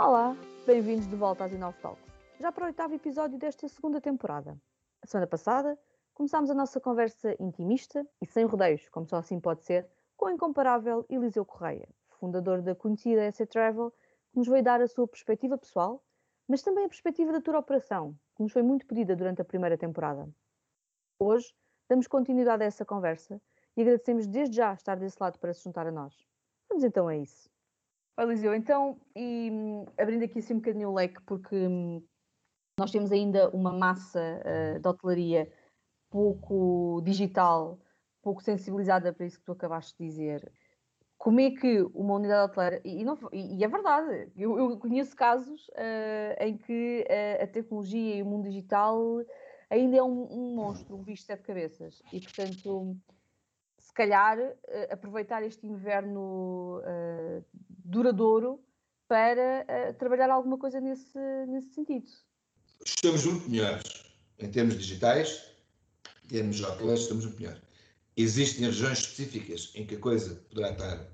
Olá, bem-vindos de volta às Inov Talks, já para o oitavo episódio desta segunda temporada. A semana passada começámos a nossa conversa intimista e sem rodeios, como só assim pode ser, com o incomparável Eliseu Correia, fundador da conhecida SC Travel, que nos veio dar a sua perspectiva pessoal, mas também a perspectiva da Tour Operação, que nos foi muito pedida durante a primeira temporada. Hoje damos continuidade a essa conversa e agradecemos desde já estar desse lado para se juntar a nós. Vamos então a isso. Eliseu, então, e hum, abrindo aqui assim um bocadinho o leque, porque hum, nós temos ainda uma massa uh, de hotelaria pouco digital, pouco sensibilizada para isso que tu acabaste de dizer. Como é que uma unidade hoteleira, e, não, e é verdade, eu, eu conheço casos uh, em que uh, a tecnologia e o mundo digital ainda é um, um monstro, um bicho de sete cabeças, e portanto se calhar, aproveitar este inverno uh, duradouro para uh, trabalhar alguma coisa nesse, nesse sentido. Estamos muito melhores em termos digitais, em termos hoteleiros, estamos muito melhores. Existem regiões específicas em que a coisa poderá estar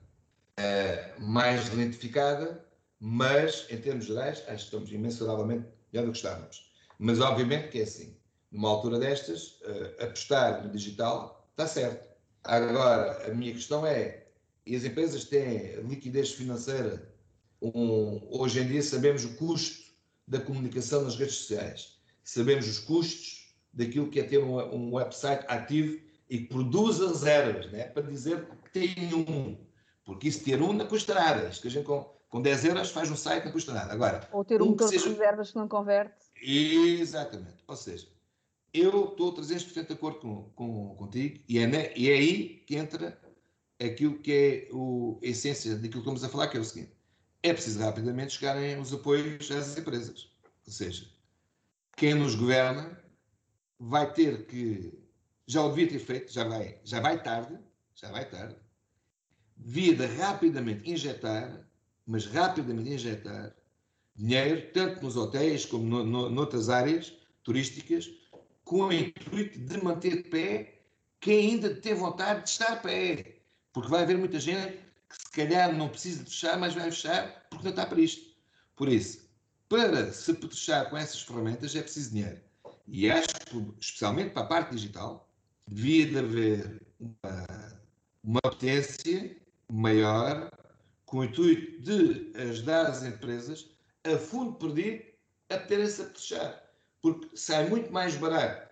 mais identificada, mas em termos gerais, acho que estamos imensuravelmente melhor do que estávamos. Mas obviamente que é assim, numa altura destas, apostar no digital está certo Agora, a minha questão é: e as empresas têm liquidez financeira? Um, hoje em dia sabemos o custo da comunicação nas redes sociais, sabemos os custos daquilo que é ter um, um website ativo e que produza reservas, né? para dizer que tem um. Porque isso ter um não custa nada. Isto que a gente com, com 10 euros faz um site não custa nada. Agora, Ou ter um, um motor seja... de reservas que não converte. Exatamente. Ou seja, eu estou 300% de acordo com, com, contigo e é, e é aí que entra aquilo que é o, a essência daquilo que estamos a falar, que é o seguinte: é preciso rapidamente chegarem os apoios às empresas. Ou seja, quem nos governa vai ter que, já o devia ter feito, já vai, já vai tarde, já vai tarde, devia de rapidamente injetar, mas rapidamente injetar dinheiro, tanto nos hotéis como no, no, noutras áreas turísticas, com o intuito de manter de pé quem ainda tem vontade de estar pé. Porque vai haver muita gente que se calhar não precisa de fechar, mas vai fechar porque não está para isto. Por isso, para se fechar com essas ferramentas é preciso dinheiro. E acho que, especialmente para a parte digital, devia de haver uma, uma potência maior com o intuito de ajudar as empresas a fundo perdido a poderem-se a fechar porque sai muito mais barato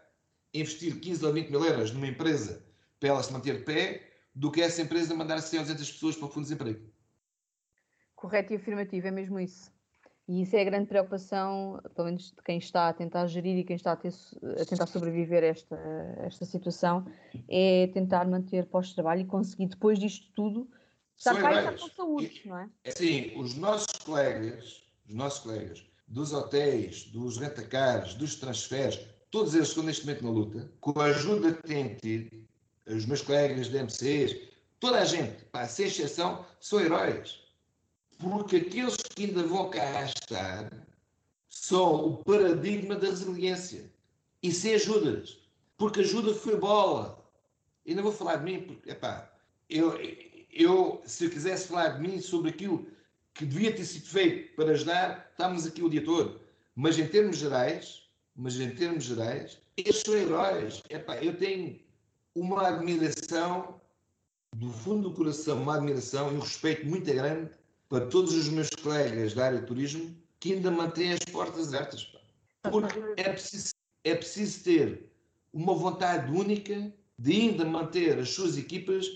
investir 15 ou 20 mil euros numa empresa para ela se manter de pé do que essa empresa mandar 100 ou 200 pessoas para o fundo de desemprego. Correto e afirmativo, é mesmo isso. E isso é a grande preocupação, pelo menos de quem está a tentar gerir e quem está a, ter, a tentar sobreviver a esta, a esta situação, é tentar manter pós-trabalho e conseguir depois disto tudo estar cá e estar com saúde, não é? é? Sim, os nossos colegas, os nossos colegas dos hotéis, dos rentacares, dos transferes, todos eles estão neste momento na luta, com a ajuda que têm tido, os meus colegas de MCs, toda a gente, pá, sem exceção, são heróis. Porque aqueles que ainda vão cá estar são o paradigma da resiliência. E sem ajudas. Porque ajuda foi bola. E não vou falar de mim, porque, epá, eu, eu, se eu quisesse falar de mim sobre aquilo que devia ter sido feito para ajudar, estamos aqui o dia todo. Mas em termos gerais, mas em termos gerais, eles são heróis. Epá, eu tenho uma admiração do fundo do coração, uma admiração e um respeito muito grande para todos os meus colegas da área de turismo que ainda mantêm as portas abertas. Porque é preciso, é preciso ter uma vontade única de ainda manter as suas equipas,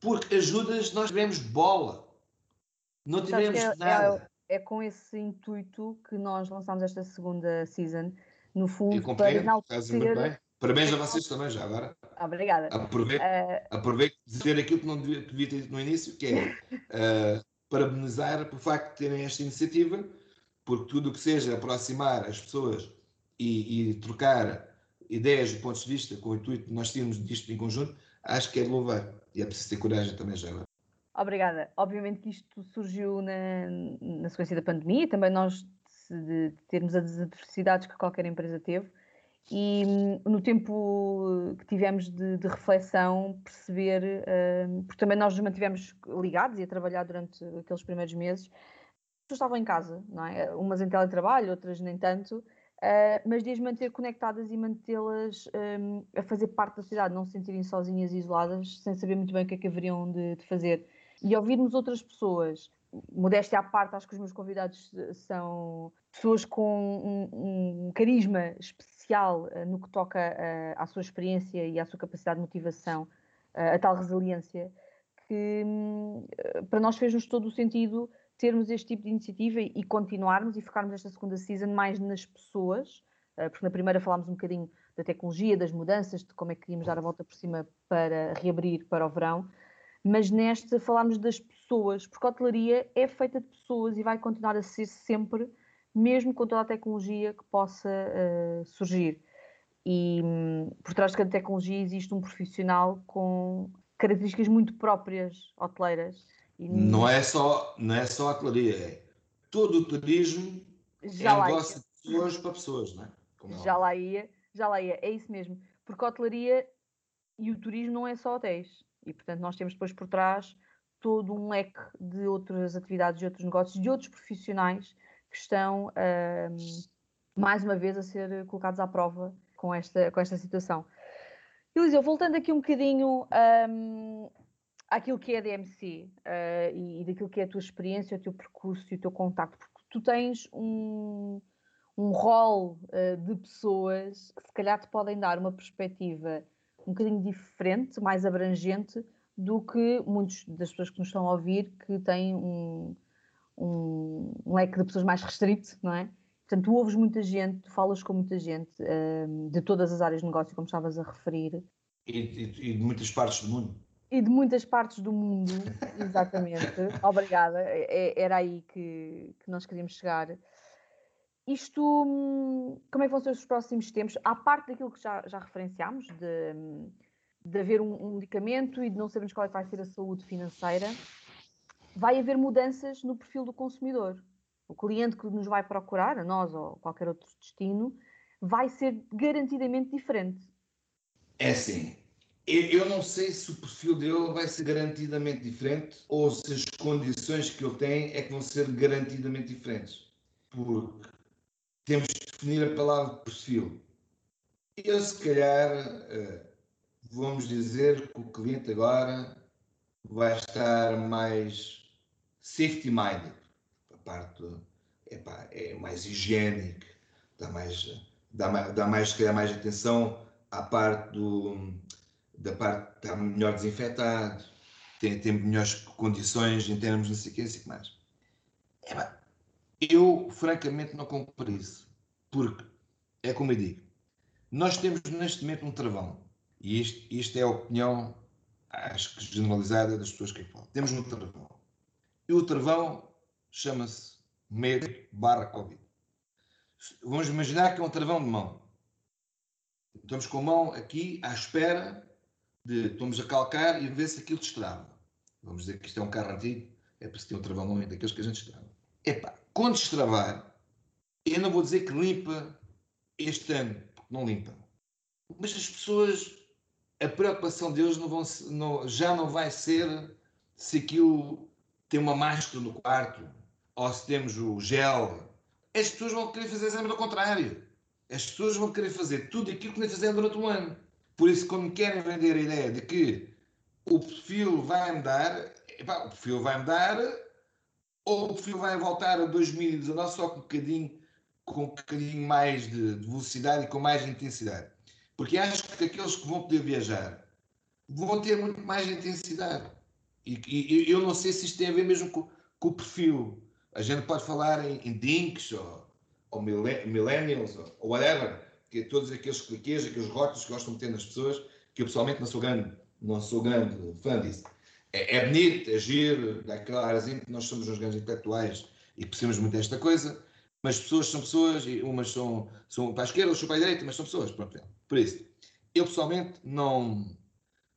porque ajudas nós tivemos bola. Não tivemos é, nada. É, é, com esse intuito que nós lançámos esta segunda season, no fundo, para enaltecer... Parabéns a vocês também, já agora. Obrigada. Aproveito, uh... aproveito de dizer aquilo que não devia, devia ter dito no início, que é uh, parabenizar pelo facto de terem esta iniciativa, porque tudo o que seja aproximar as pessoas e, e, trocar ideias e pontos de vista com o intuito de nós termos disto em conjunto, acho que é de louvar. E é preciso ter coragem também já agora. Obrigada. Obviamente que isto surgiu na, na sequência da pandemia, também nós de, de termos as adversidades que qualquer empresa teve e hum, no tempo que tivemos de, de reflexão perceber, uh, porque também nós nos mantivemos ligados e a trabalhar durante aqueles primeiros meses, estavam em casa, não é? Umas em teletrabalho, outras nem tanto, uh, mas de as manter conectadas e mantê-las um, a fazer parte da sociedade, não se sentirem sozinhas e isoladas, sem saber muito bem o que é que haveriam de, de fazer. E ouvirmos outras pessoas, modéstia à parte, acho que os meus convidados são pessoas com um, um carisma especial uh, no que toca uh, à sua experiência e à sua capacidade de motivação, a tal resiliência, que para nós fez-nos todo o sentido termos este tipo de iniciativa e continuarmos e focarmos esta segunda season mais nas pessoas, eh, porque na primeira falámos um bocadinho da tecnologia, das mudanças, de como é que queríamos dar a volta por cima para reabrir para o verão, mas nesta falámos das pessoas, porque a hotelaria é feita de pessoas e vai continuar a ser sempre, mesmo com toda a tecnologia que possa uh, surgir. E um, por trás de cada tecnologia existe um profissional com características muito próprias hoteleiras não é só, não é só a hotelaria, é todo o turismo já é negócio de pessoas para pessoas, não é? Como é já lá ia, já lá ia, é isso mesmo. Porque a hotelaria e o turismo não é só hotéis. E portanto nós temos depois por trás todo um leque de outras atividades, de outros negócios, de outros profissionais que estão um, mais uma vez a ser colocados à prova com esta, com esta situação. Eliseu, voltando aqui um bocadinho um, àquilo que é a DMC uh, e, e, daquilo que é a tua experiência, o teu percurso e o teu contacto, porque tu tens um, um rol uh, de pessoas que se calhar te podem dar uma perspectiva um bocadinho diferente, mais abrangente do que muitas das pessoas que nos estão a ouvir que têm um, um, um leque de pessoas mais restrito, não é? Portanto, tu ouves muita gente, tu falas com muita gente de todas as áreas de negócio, como estavas a referir. E, e, e de muitas partes do mundo e de muitas partes do mundo, exatamente. Obrigada, é, é, era aí que, que nós queríamos chegar. Isto, hum, como é que vão ser os próximos tempos? À parte daquilo que já, já referenciámos, de, de haver um, um medicamento e de não sabermos qual é que vai ser a saúde financeira, vai haver mudanças no perfil do consumidor. O cliente que nos vai procurar, a nós ou qualquer outro destino, vai ser garantidamente diferente. É sim, eu não sei se o perfil dele vai ser garantidamente diferente ou se as condições que ele tem é que vão ser garantidamente diferentes. Porque temos de definir a palavra perfil. Eu, se calhar, eh, vamos dizer que o cliente agora vai estar mais safety minded. A parte epá, é mais higiênico, dá mais, dá mais, dá mais, mais atenção à parte do da parte está melhor desinfetado, tem, tem melhores condições em termos de não sei o que, mais. É, eu, francamente, não compro isso. Porque, é como eu digo, nós temos neste momento um travão. E isto, isto é a opinião, acho que generalizada das pessoas que falam. Temos um travão. E o travão chama-se medo barra Covid. Vamos imaginar que é um travão de mão. Estamos com a mão aqui à espera de estamos a calcar e ver se aquilo destrava. Vamos dizer que isto é um carro antigo, é para se ter um travão muito daqueles que a gente destrava. Epá, quando destravar, eu não vou dizer que limpa este ano, porque não limpa. Mas as pessoas, a preocupação deles não vão, não, já não vai ser se aquilo tem uma máscara no quarto ou se temos o gel. As pessoas vão querer fazer exame ao contrário. As pessoas vão querer fazer tudo aquilo que nem fizeram durante um ano. Por isso, quando querem vender a ideia de que o perfil vai mudar, epá, o perfil vai mudar, ou o perfil vai voltar a 2019 só com um bocadinho, com um bocadinho mais de, de velocidade e com mais intensidade. Porque acho que aqueles que vão poder viajar vão ter muito mais intensidade. E, e, eu não sei se isto tem a ver mesmo com, com o perfil. A gente pode falar em, em dinks ou, ou millennials ou, ou whatever que todos aqueles cliquês, aqueles rótulos que gostam de ter nas pessoas, que eu pessoalmente não sou grande, não sou grande fã disso. É, é bonito, é giro, dá aquela arazinha que nós somos uns grandes intelectuais e precisamos muito desta coisa, mas pessoas são pessoas, e umas são, são para a esquerda, outras para a direita, mas são pessoas. Pronto, por isso, eu pessoalmente não,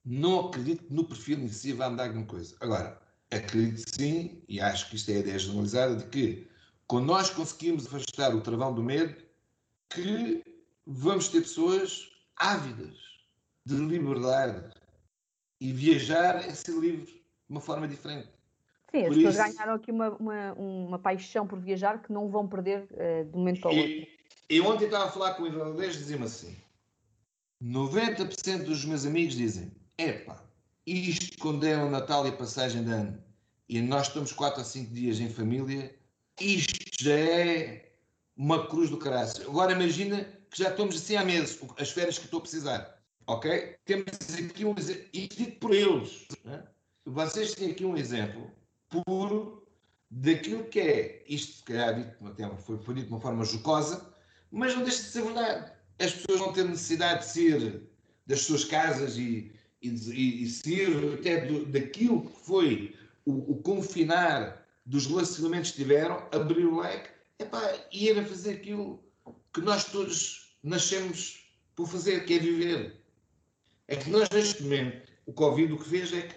não acredito que no perfil em si vá mudar alguma coisa. Agora, acredito sim, e acho que isto é a ideia generalizada, de que quando nós conseguimos afastar o travão do medo, que vamos ter pessoas ávidas de liberdade e viajar é ser livre de uma forma diferente. Sim, as pessoas isso, ganharam aqui uma, uma, uma, paixão por viajar que não vão perder uh, de um momento para o outro. E ontem estava a falar com o irlandês e dizia-me assim: 90% dos meus amigos dizem, epá, isto quando é o Natal e a passagem de ano e nós estamos 4 a 5 dias em família, isto já é uma cruz do caraço. Agora imagina que já estamos assim há meses, as férias que estou a precisar. Ok? Temos aqui um exemplo, isto dito por eles. Né? Vocês têm aqui um exemplo puro daquilo que é, isto se calhar dito, foi, foi dito de uma forma jocosa, mas não deixa de ser verdade. As pessoas vão ter necessidade de sair das suas casas e, e, e, e até do, daquilo que foi o, o, confinar dos relacionamentos que tiveram, abrir o leque epá, e ir a fazer aquilo que nós todos nascemos por fazer, que é viver. É que nós, neste momento, o Covid o que fez é que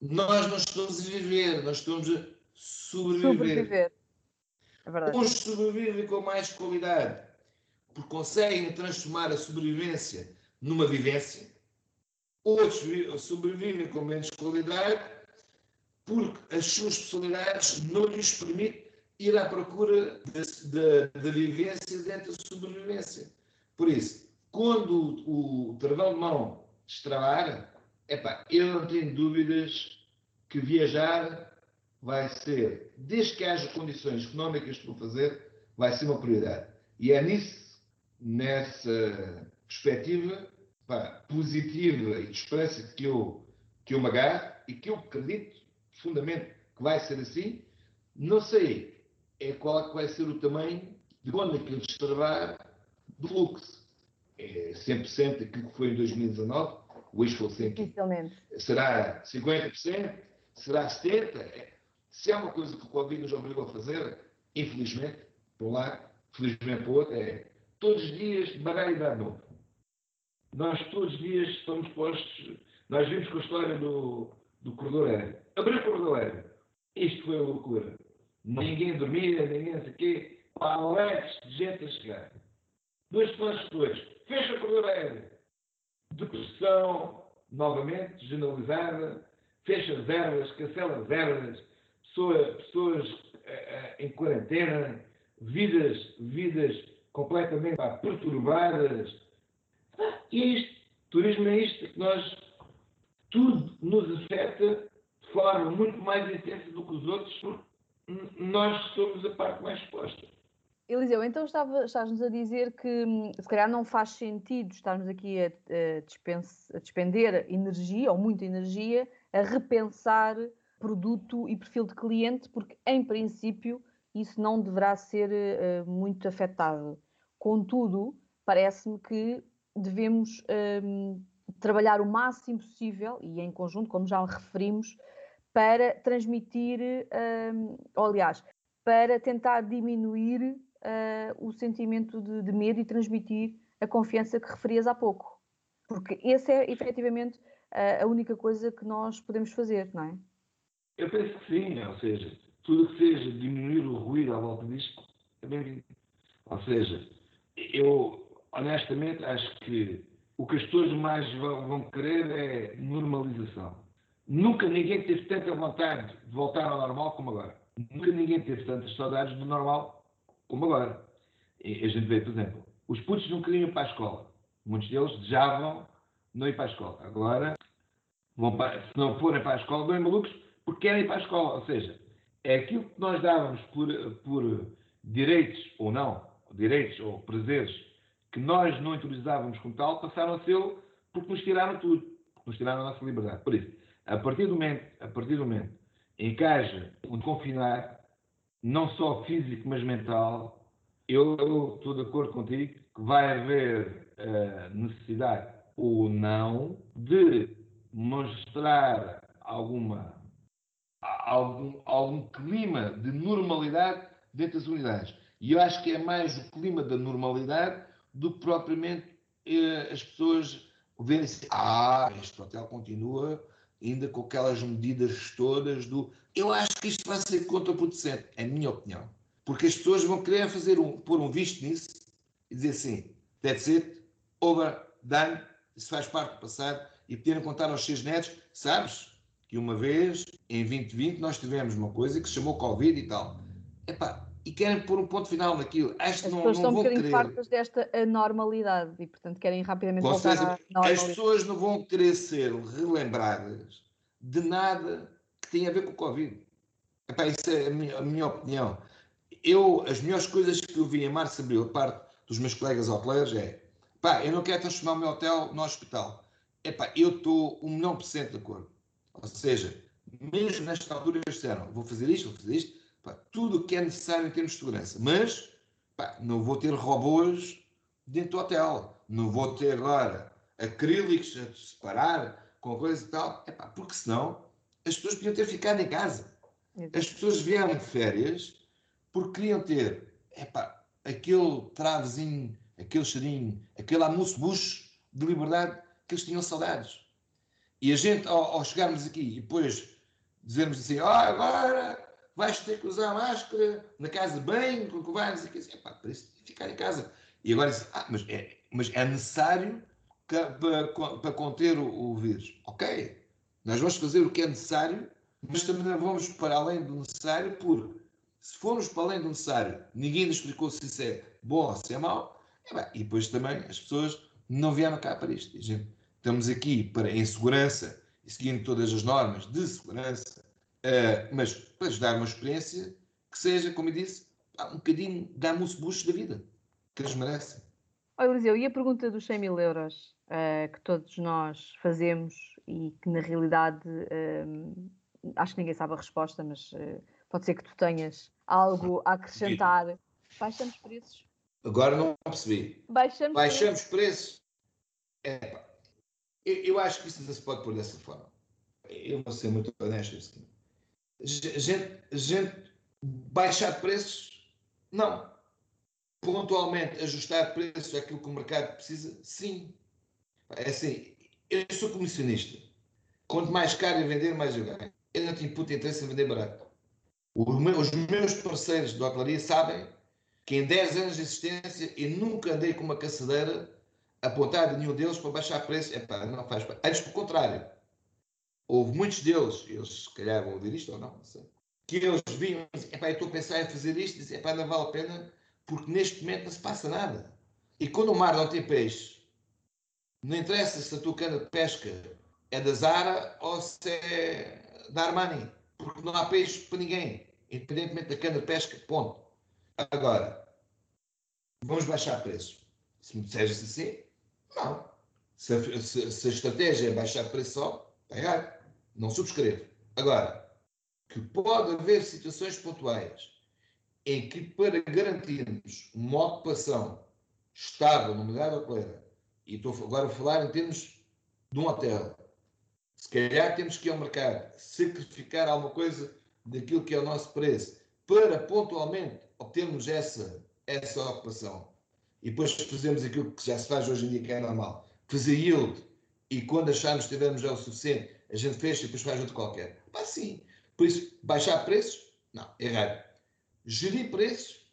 nós não estamos a viver, nós estamos a sobreviver. sobreviver. É verdade. Uns sobrevivem com mais qualidade, porque conseguem transformar a sobrevivência numa vivência. Outros sobrevivem com menos qualidade, porque as suas especialidades não lhes permitem ir à procura da vivência dentro da sobrevivência. Por isso, quando o, o travão de mão destravar, epá, eu não tenho dúvidas que viajar vai ser, desde que haja condições económicas para fazer, vai ser uma prioridade. E é nisso, nessa perspectiva pá, positiva e de esperança que eu, que eu me agarro e que eu acredito profundamente que vai ser assim. Não sei é qual é vai ser o tamanho de quando aquilo destravar do fluxo. É 100% aquilo que foi em 2019, o wishful thinking. Será 50%? Será 70%? Se há uma coisa que o Covid nos obrigou a fazer, infelizmente, por um lado, felizmente por outro, é todos os dias baralho e dar novo. Nós todos os dias estamos postos. Nós vimos com a história do, do corredor aéreo. Abriu o corredor aéreo. Isto foi a loucura. Ninguém dormia, ninguém sei o quê. Paletes de gente a chegar. Duas semanas depois, fecha o corredor aéreo. Depressão, novamente, generalizada. Fecha as ervas, cancela as ervas pessoa, pessoas uh, em quarentena, vidas, vidas completamente pá, perturbadas. E é isto, turismo é isto, que nós, tudo nos afeta de forma muito mais intensa do que os outros, porque nós somos a parte mais exposta. Eliseu, então estava, estás-nos a dizer que hum, se calhar não faz sentido estarmos aqui a, a, a despender energia, ou muita energia, a repensar produto e perfil de cliente, porque em princípio isso não deverá ser uh, muito afetado. Contudo, parece-me que devemos um, trabalhar o máximo possível e em conjunto, como já referimos, para transmitir, um, ou, aliás, para tentar diminuir uh, o sentimento de, de, medo e transmitir a confiança que referias há pouco. Porque essa é efetivamente a única coisa que nós podemos fazer, não é? Eu penso que sim, ou seja, tudo que seja diminuir o ruído à volta disto é bem-vindo. Ou seja, eu honestamente acho que o que as pessoas mais vão querer é normalização. Nunca ninguém teve tanta vontade de voltar ao normal como agora. Nunca ninguém teve tantas saudades do normal como agora. E a gente vê, por exemplo, os putos não queriam ir para a escola. Muitos deles desejavam não ir para a escola. Agora, para, se não forem para a escola, vão malucos porque querem ir para a escola. Ou seja, é aquilo que nós dávamos por, por direitos ou não, direitos ou prazeres, que nós não autorizávamos como tal, passaram a ser porque nos tiraram tudo, porque nos tiraram a nossa liberdade. Por isso, a partir do momento, a partir do momento em que haja um confinar, não só físico, mas mental, eu, eu estou de acordo contigo que vai haver uh, necessidade ou não de mostrar alguma algum, algum clima de normalidade dentro das unidades. E eu acho que é mais o clima da normalidade do que propriamente eh, as pessoas verem assim, ah, este hotel continua ainda com aquelas medidas todas do. Eu acho que isto vai ser contraproducente, é a minha opinião. Porque as pessoas vão querer fazer um, pôr um visto nisso e dizer assim, that's it, over, done, isso faz parte do passado, e poderem contar aos seus netos, sabes? que uma vez, em 2020, nós tivemos uma coisa que se chamou Covid e tal. Epá, e querem pôr um ponto final naquilo. Acho As não, pessoas não estão um vão bocadinho querer. fartas desta anormalidade e, portanto, querem rapidamente Com voltar certeza, à as pessoas não vão querer ser relembradas de nada que tenha a ver com o Covid. Epá, isso é a minha, a minha opinião. Eu, as melhores coisas que eu vi em março, abril, a parte dos meus colegas hoteleiros é pá, eu não quero transformar o meu hotel no hospital. Epá, eu estou um milhão por cento de acordo. Ou seja, mesmo nesta altura eles disseram, vou fazer isto, vou fazer isto, pá, tudo o que é necessário em termos de segurança. Mas pá, não vou ter robôs dentro do hotel. Não vou ter agora acrílicos a separar com coisa e tal. Epá, porque senão as pessoas podiam ter ficado em casa. As pessoas vieram de férias porque queriam ter epá, aquele travezinho, aquele cheirinho, aquele almoço-bucho de liberdade que eles tinham saudades. E a gente, ao, ao chegarmos aqui e depois dizermos assim, ah, agora vais ter que usar máscara na casa de banho, que vais, assim, epá, para isso ficar em casa. E agora dizem, ah, mas é, mas é necessário para, para conter o, o vírus. Ok, nós vamos fazer o que é necessário, mas também não vamos para além do necessário, porque se formos para além do necessário, ninguém nos explicou se isso é bom ou se é mau, é bem, e depois também as pessoas não vieram cá para isto. E, gente, estamos aqui para, em segurança e seguindo todas as normas de segurança, eh, mas para nos dar uma experiência que seja, como eu disse, um bocadinho da bucho da vida, que eles merecem. Olha, Eliseu, e a pergunta dos 100 mil euros eh, que todos nós fazemos e que na realidade eh, acho que ninguém sabe a resposta, mas pode ser que tu tenhas algo a acrescentar. Baixamos preços? Agora não percebi. Baixamos, preços? Baixamos preços. Epá, eu, eu acho que isso não se pode pôr dessa forma. Eu vou ser muito honesto. Assim. Gente, gente baixar preços, não. Pontualmente ajustar preços àquilo que o mercado precisa, sim. É assim, eu sou comissionista. Quanto mais caro eu vender, mais eu ganho. Eu não tenho puta interesse em vender barato. Os meus parceiros de hotelaria sabem que em 10 anos de existência eu nunca andei com uma caçadeira apontada a nenhum deles para baixar preço. Epá, não faz Antes, pelo contrário. Houve muitos deles, eles se calhar vão ouvir isto ou não, não sei, que eles vinham e epá, eu estou a pensar em fazer isto, e dizem, não vale a pena, porque neste momento não se passa nada. E quando o mar não tem peixe, não interessa se a tua cana de pesca é da Zara ou se é da Armani, porque não há peixe para ninguém, independentemente da cana de pesca, ponto. Agora, vamos baixar preço. Se me disseres assim, não. Se a, se, se a, estratégia é baixar preço só, errado. Não subscrevo. Agora, que pode haver situações pontuais em que, para garantirmos uma ocupação estável no mercado hoteleira, e estou agora a falar em termos de um hotel, se calhar temos que ir ao mercado sacrificar alguma coisa daquilo que é o nosso preço para pontualmente obtermos essa, essa ocupação. E depois fazemos aquilo que já se faz hoje em dia, que é normal. Fazer yield. E quando acharmos que tivermos já o suficiente, a gente fecha e depois faz outro qualquer. Pá, sim. Por isso, baixar preços? Não, errado. Gerir preços?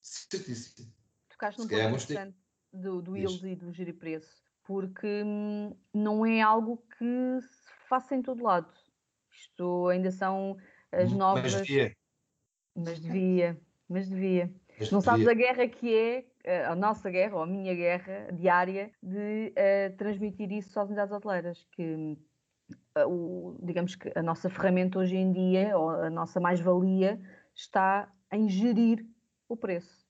Certíssimo. Tocaste num ponto interessante do, do yield e do gerir preço. Porque hum, não é algo que se faça em todo lado. Isto ainda são as novas... Mas devia. Mas devia. Mas devia. Mas não sabes a guerra que é, a nossa guerra, ou a minha guerra diária, de uh, transmitir isso às unidades hoteleiras. Que, uh, o, digamos que a nossa ferramenta hoje em dia, ou a nossa mais-valia, está em gerir o preço.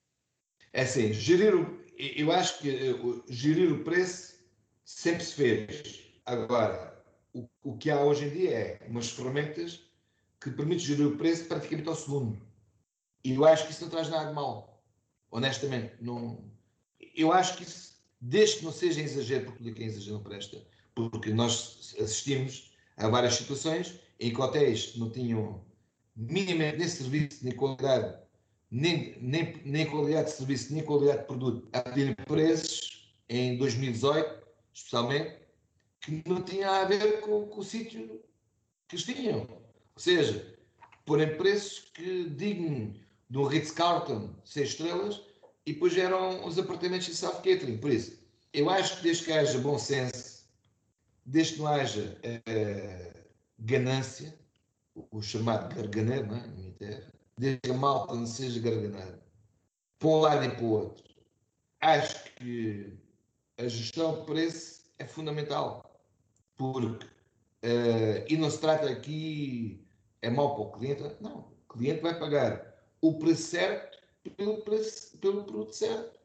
É assim, gerir o, eu acho que uh, gerir o preço sempre se fez. Agora, o, o que há hoje em dia é umas ferramentas que permitem gerir o preço praticamente ao segundo. E eu acho que isso não traz nada de mal. Honestamente, não. Eu acho que isso, desde que não seja exagero, porque tudo que é exagero não presta, porque nós assistimos a várias situações em que hotéis não tinham minimamente nem serviço, nem qualidade, nem, nem, nem qualidade de serviço, nem qualidade de produto, a pedir preços em 2018, especialmente, que não tinha a ver com, com o sítio que tinham. Ou seja, porem preços que digno um Ritz-Carlton, seis estrelas, e depois eram os apartamentos de South Catering. Por isso, eu acho que desde que haja bom senso, desde que não haja uh, ganância, o chamado garganeiro, não é? terra, desde que a malta não seja garganeiro, para um lado e para o outro. Acho que a gestão de preço é fundamental, porque, uh, e não se trata aqui, é mau para o cliente, não, o cliente vai pagar o preço certo pelo, preço, pelo produto certo,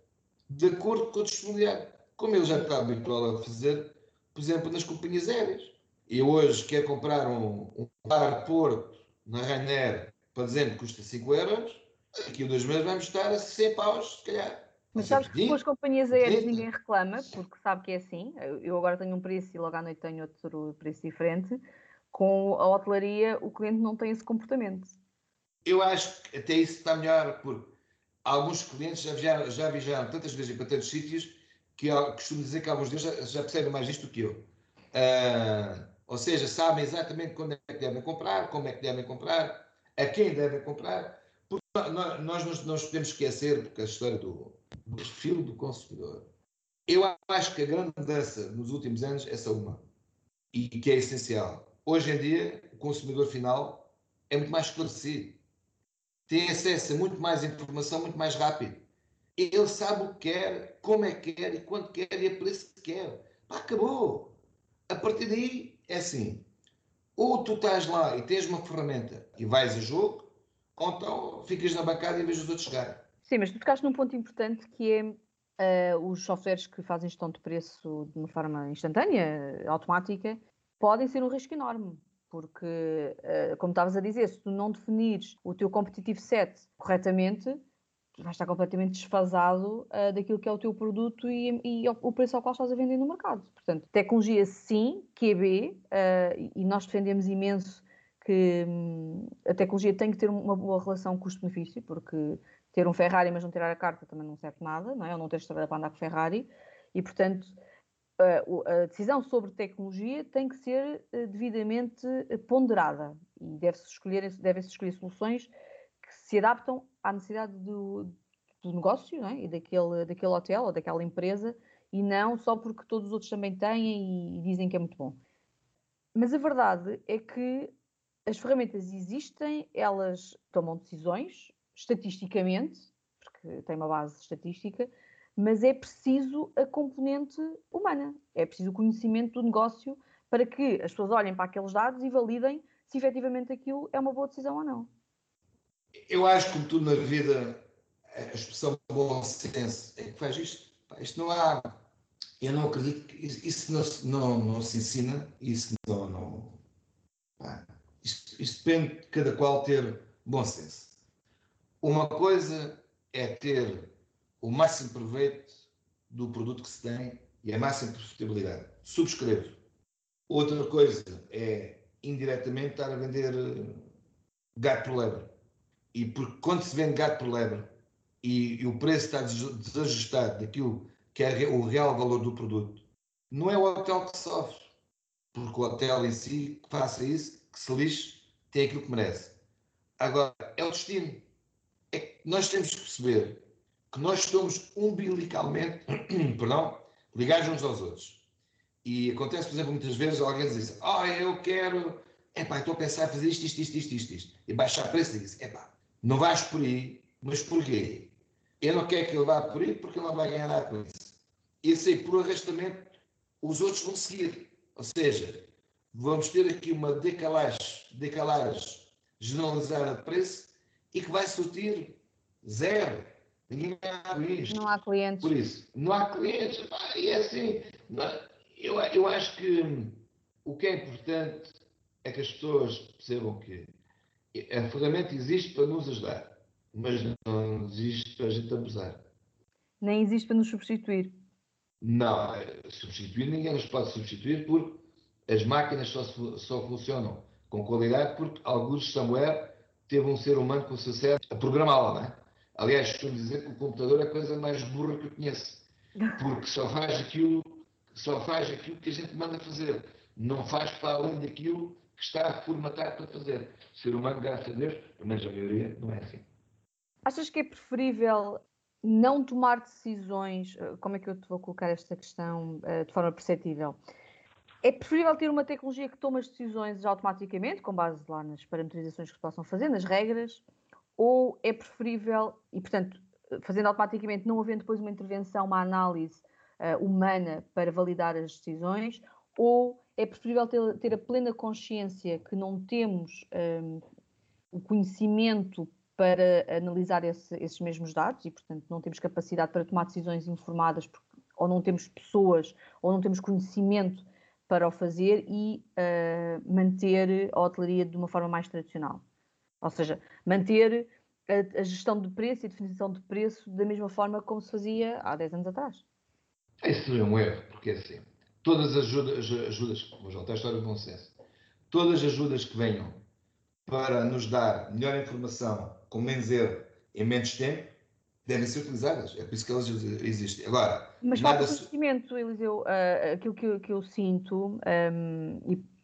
de acordo com a disponibilidade, como ele já está habituado a fazer, por exemplo, nas companhias aéreas. Eu hoje quero comprar um, um aeroporto na Ryanair, para dizer que custa 5 euros, daqui a dois meses vamos estar a 100 paus, se calhar. Mas sabes que com as companhias aéreas ninguém reclama, porque sabe que é assim. Eu agora tenho um preço e logo à noite tenho outro preço diferente. Com a hotelaria, o cliente não tem esse comportamento. Eu acho que até isso está melhor, porque alguns clientes já viajaram, já viajaram tantas vezes para tantos sítios que eu costumo dizer que alguns deles já, já percebem mais isto do que eu. Uh, ou seja, sabem exatamente quando é que devem comprar, como é que devem comprar, a quem devem comprar. Porque nós, não nos podemos esquecer, porque a história do, do perfil do consumidor. Eu acho que a grande mudança nos últimos anos é só uma, e que é essencial. Hoje em dia, o consumidor final é muito mais esclarecido, tem acesso a muito mais informação, muito mais rápido. Ele sabe o que quer, como é que quer e quando quer e a preço que quer. Pá, acabou. A partir daí é assim: ou tu estás lá e tens uma ferramenta e vais a jogo, ou então ficas na bancada e vês os outros chegar. Sim, mas tu tocaste num ponto importante que é uh, os softwares que fazem gestão de preço de uma forma instantânea, automática, podem ser um risco enorme. Porque, uh, como estavas a dizer, se tu não definires o teu competitivo set corretamente, vais estar completamente desfasado uh, daquilo que é o teu produto e, e, o preço ao qual estás a vender no mercado. Portanto, tecnologia sim, QB, uh, e nós defendemos imenso que hum, a tecnologia tem que ter uma boa relação custo-benefício, porque ter um Ferrari mas não tirar a carta também não serve nada, não é? Ou não ter estrada para andar com Ferrari. E, portanto, a decisão sobre tecnologia tem que ser eh, devidamente eh, ponderada e deve-se escolher, devem -se escolher soluções que se adaptam à necessidade do, do negócio é? e daquele, daquele hotel ou daquela empresa e não só porque todos os outros também têm e, e dizem que é muito bom. Mas a verdade é que as ferramentas existem, elas tomam decisões, estatisticamente, porque tem uma base estatística, mas é preciso a componente humana, é preciso o conhecimento do negócio para que as pessoas olhem para aqueles dados e validem se efetivamente aquilo é uma boa decisão ou não. Eu acho que, tudo na vida, a expressão bom senso é que faz isto. Isto não há. Eu não acredito que isso não, não, não se ensina, isso não. não isto, isto depende de cada qual ter bom senso. Uma coisa é ter o máximo proveito do produto que se tem e a máxima profitabilidade. Subscrevo. Outra coisa é, indiretamente, estar a vender eh, gato por lebre. E porque quando se vende gato por lebre e, e o preço está desajustado daquilo que é o real valor do produto, não é o hotel que sofre. Porque o hotel em si, que faça isso, que se lixe, tem aquilo que merece. Agora, é o destino é que nós temos que perceber que nós estamos umbilicalmente perdão, ligados uns aos outros. E acontece, por exemplo, muitas vezes alguém diz: Ah, oh, eu quero, epá, estou a pensar em fazer isto, isto, isto, isto, isto, isto. e baixar preço e diz: Epá, não vais por aí, mas porquê? Eu não quero que ele vá por aí porque ele não vai ganhar nada com isso. E sei, por arrastamento, os outros vão seguir. Ou seja, vamos ter aqui uma decalagem, decalagem generalizada de preço e que vai surtir zero. Ninguém isto. Não há clientes. Por isso, não há clientes. E é assim, eu, eu acho que o que é importante é que as pessoas percebam que a ferramenta existe para nos ajudar, mas não existe para a gente abusar. Nem existe para nos substituir. Não, substituir ninguém nos pode substituir porque as máquinas só, só funcionam com qualidade porque alguns somewhere teve um ser humano com sucesso a programá-la, não é? Aliás, costumo dizer que o computador é a coisa mais burra que eu conheço, porque só faz aquilo, só faz aquilo que a gente manda fazer, não faz para além daquilo que está formatado para fazer. O ser humano, graças a Deus, pelo menos a maioria, não é assim. Achas que é preferível não tomar decisões? Eh, como é que eu te vou colocar esta questão uh, de forma perceptível? É preferível ter uma tecnologia que toma as decisões automaticamente, com base lá nas parametrizações que se possam fazer, nas regras, ou é preferível, e portanto, fazendo automaticamente, não havendo depois uma intervenção, uma análise uh, humana para validar as decisões, ou é preferível ter, ter a plena consciência que não temos um, o conhecimento para analisar esse, esses mesmos dados e, portanto, não temos capacidade para tomar decisões informadas, porque, ou não temos pessoas, ou não temos conhecimento para o fazer e uh, manter a hotelaria de uma forma mais tradicional. Ou seja, manter a, a, gestão de preço e a definição de preço da mesma forma como se fazia há 10 anos atrás. Isso não é um erro, porque é assim, todas as ajudas, ajudas vou já a história do bom senso, todas as ajudas que venham para nos dar melhor informação com menos erro em menos tempo, devem ser utilizadas. É por isso que elas existem. Agora, mas falta nada... conhecimento, Eliseu, uh, aquilo que eu, que eu sinto um, e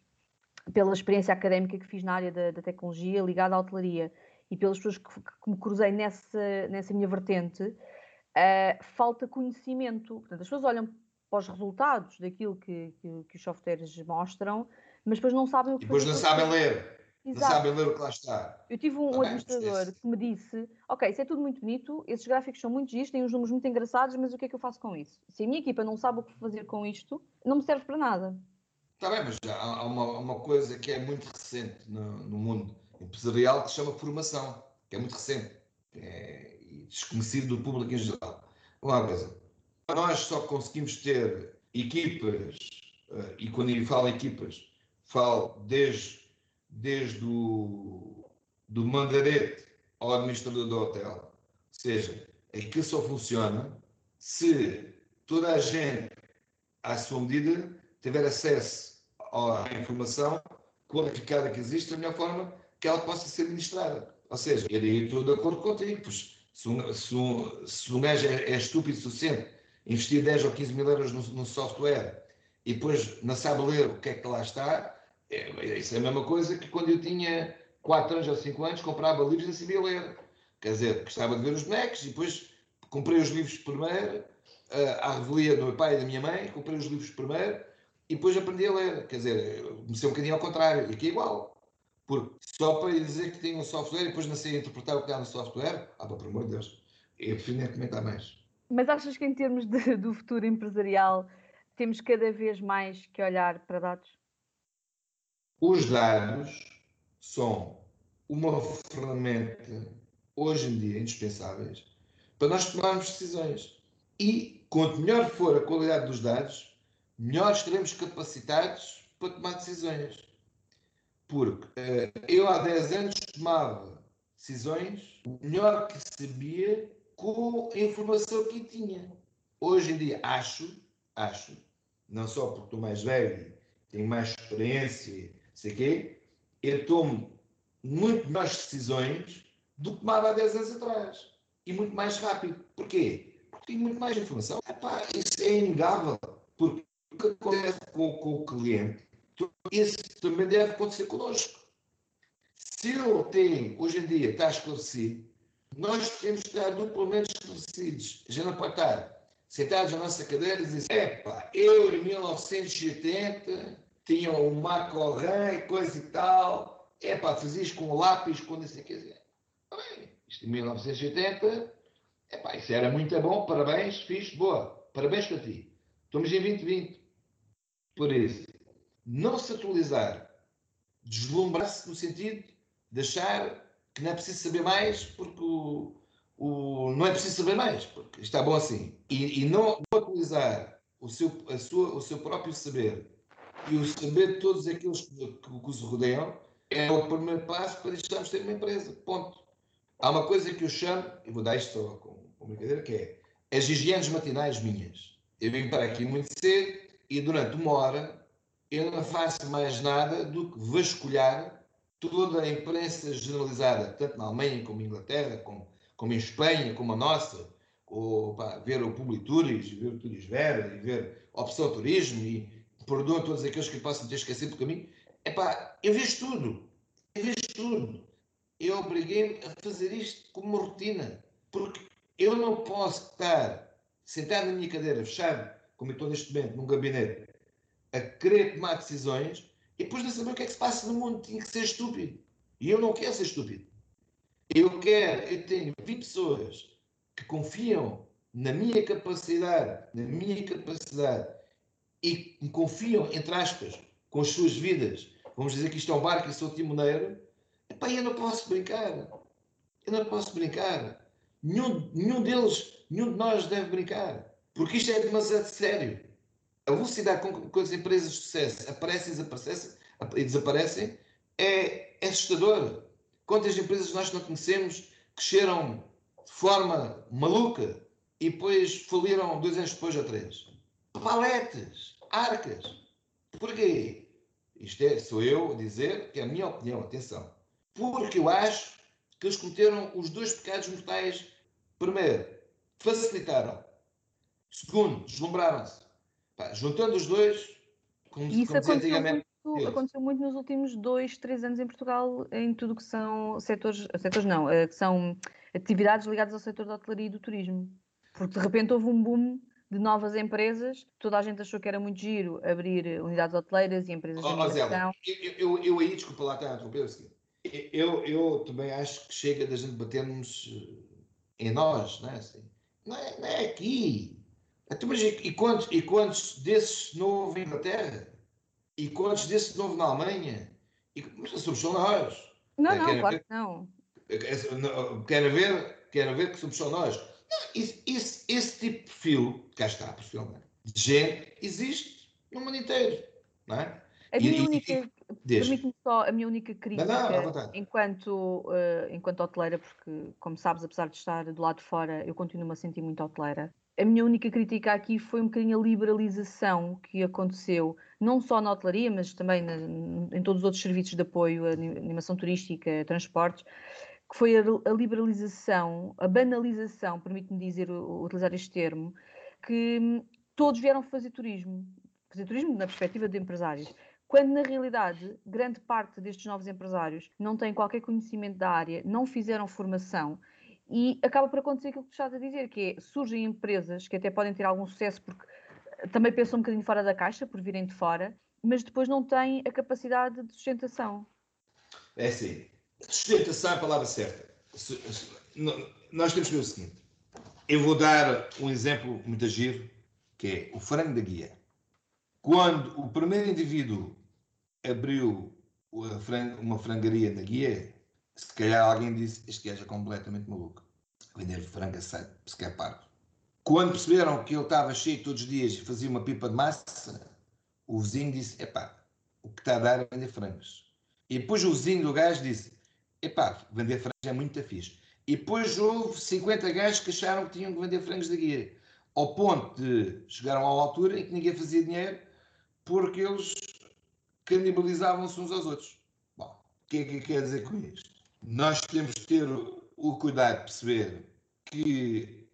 pela experiência académica que fiz na área da, da tecnologia ligada à hotelaria e pelas pessoas que, que me cruzei nessa, nessa minha vertente, uh, falta conhecimento. Portanto, as pessoas olham para os resultados daquilo que, que, que os softwares mostram, mas depois não sabem o que Depois não sabem ler. Exato. Não sabem ler o que lá está. Eu tive um, um administrador que me disse: Ok, isso é tudo muito bonito, esses gráficos são muito giros, têm uns números muito engraçados, mas o que é que eu faço com isso? Se a minha equipa não sabe o que fazer com isto, não me serve para nada. Está bem, mas há uma, uma coisa que é muito recente no, no mundo empresarial que se chama formação, que é muito recente é, e desconhecido do público em geral. Uma coisa, nós só conseguimos ter equipas, uh, e quando eu falo equipas, falo desde desde o do mandarete ao administrador do hotel. Ou seja, aquilo só funciona se toda a gente, à sua medida, tiver acesso à informação qualificada que existe da melhor forma que ela possa ser administrada. Ou seja, eu estou de acordo contigo, pois se um, se um, se um gajo é, é estúpido o suficiente, investir 10 ou 15 mil euros no, software e depois não sabe ler o que é que lá está, é, isso é a mesma coisa que quando eu tinha 4 anos ou 5 anos, comprava livros e não sabia ler. Quer dizer, gostava de ver os bonecos e depois comprei os livros primeiro, uh, à revelia do meu pai e da minha mãe, comprei os livros primeiro e depois aprendi a ler. Quer dizer, comecei um bocadinho ao contrário, e aqui é igual. Porque só para dizer que tenho um software e depois não sei interpretar o que há no software, ah, pá, por amor de Deus, eu prefiro nem comentar mais. Mas achas que em termos de, do futuro empresarial temos cada vez mais que olhar para dados? Os dados são uma ferramenta, hoje em dia, indispensáveis para nós tomarmos decisões. E quanto melhor for a qualidade dos dados, melhor estaremos capacitados para tomar decisões. Porque uh, eu há 10 anos tomava decisões o melhor que sabia com a informação que tinha. Hoje em dia acho, acho, não só porque estou mais velho, tenho mais experiência sei quê, eu tomo muito mais decisões do que tomava há 10 anos atrás. E muito mais rápido. Porquê? Porque tenho muito mais informação. Epá, isso é inegável. Porque o que acontece com, com o cliente, isso também deve acontecer connosco. Se ele tem, hoje em dia, está esclarecido, nós temos que estar duplamente esclarecidos. Já não pode estar sentados na nossa cadeira e dizer: epá, eu em 1980 tinham um macro RAM e coisa e tal. É pá, fazias com lápis, com não sei o que dizer. Bem, isto em 1980, é pá, isso era muito bom, parabéns, fixe, boa, parabéns para ti. Estamos em 2020. Por isso, não se atualizar, deslumbrar-se no sentido de achar que não é preciso saber mais porque o, o, não é preciso saber mais, porque está bom assim. E, e não, atualizar o seu, a sua, o seu próprio saber e o saber de todos aqueles que, que, que os rodeiam é o primeiro passo para deixarmos de ter uma empresa. Ponto. Há uma coisa que eu chamo, e vou dar isto com, com brincadeira, que é as higienes matinais minhas. Eu vim para aqui muito cedo e durante uma hora eu não faço mais nada do que vasculhar toda a imprensa generalizada, tanto na Alemanha como na Inglaterra, como, como em Espanha, como a nossa, ou, ver o Publituris, ver o Turisver, e ver a Opção Turismo, e, perdoa todos aqueles que possam ter esquecido do caminho. É pá, eu vejo tudo. Eu vejo tudo. Eu obriguei-me a fazer isto como uma rotina. Porque eu não posso estar sentado na minha cadeira, fechado, como eu estou neste momento, num gabinete, a querer tomar decisões e depois de saber o que é que se passa no mundo. Tinha que ser estúpido. E eu não quero ser estúpido. Eu quero, eu tenho 20 pessoas que confiam na minha capacidade, na minha capacidade e me confiam, entre aspas, com as suas vidas. Vamos dizer que isto é um barco e sou timoneiro. Epá, eu não posso brincar. Eu não posso brincar. Nenhum, nenhum deles, nenhum de nós deve brincar. Porque isto é demasiado sério. A velocidade com que as empresas de sucesso aparecem e desaparecem, é, é assustador. Quantas empresas nós não conhecemos cresceram de forma maluca e depois faliram dois anos depois ou três? Paletes, arcas. Porquê? Isto é, sou eu a dizer que é a minha opinião, atenção. Porque eu acho que eles cometeram os dois pecados mortais. Primeiro, facilitaram. Segundo, deslumbraram-se. Juntando os dois, como, Isso como aconteceu muito, aconteceu muito nos últimos dois, três anos em Portugal, em tudo que são setores, setores não, eh, que são atividades ligadas ao setor da hotelaria e do turismo. Porque de repente houve um boom de novas empresas, toda a gente achou que era muito giro abrir unidades hoteleiras e empresas oh, de eu, eu, eu, aí, desculpa lá, está a interromper o seguinte, eu, eu também acho que chega da gente batermos eh, em nós, não é assim? Não é, não é aqui. Então, mas e, e, quantos, e quantos desses não houve em Inglaterra? E quantos desses não houve na Alemanha? E, mas somos só nós. Não, não, claro que não. Quero ver, quero ver que somos só nós. Esse, esse, esse tipo de perfil, cá está, perfil, de gente, existe no mundo inteiro. Não é? A minha e, única, permite-me só a minha única crítica não, não, enquanto, uh, enquanto hoteleira, porque, como sabes, apesar de estar do lado de fora, eu continuo a sentir muito hoteleira. A minha única crítica aqui foi um bocadinho a liberalização que aconteceu, não só na hotelaria, mas também na, em todos os outros serviços de apoio, animação turística, transportes, que foi a, a liberalização, a banalização, permite-me dizer, utilizar este termo, que hum, todos vieram fazer turismo, fazer turismo na perspectiva de empresários, quando na realidade grande parte destes novos empresários não têm qualquer conhecimento da área, não fizeram formação e acaba por acontecer aquilo que tu estás a dizer, que é, surgem empresas que até podem ter algum sucesso porque eh, também pensam um bocadinho fora da caixa, por virem de fora, mas depois não têm a capacidade de sustentação. É assim, Sustentação é a palavra certa. Nós temos que ver o seguinte. Eu vou dar um exemplo muito giro, que é o frango da guia. Quando o primeiro indivíduo abriu uma frangaria na guia, se calhar alguém disse, este gajo é completamente maluco. Vender frango sai se quer parvo. Quando perceberam que ele estava cheio todos os dias e fazia uma pipa de massa, o vizinho disse, epá, o que está a dar é vender frangos. E depois o vizinho do gajo disse, epá, vender frangos é muito fixe. E depois houve 50 gajos que acharam que tinham que vender frangos da guia. Ao ponto de chegaram à altura em que ninguém fazia dinheiro porque eles canibalizavam-se uns aos outros. Bom, o que é que quer dizer com isto? Nós temos que ter o cuidado de perceber que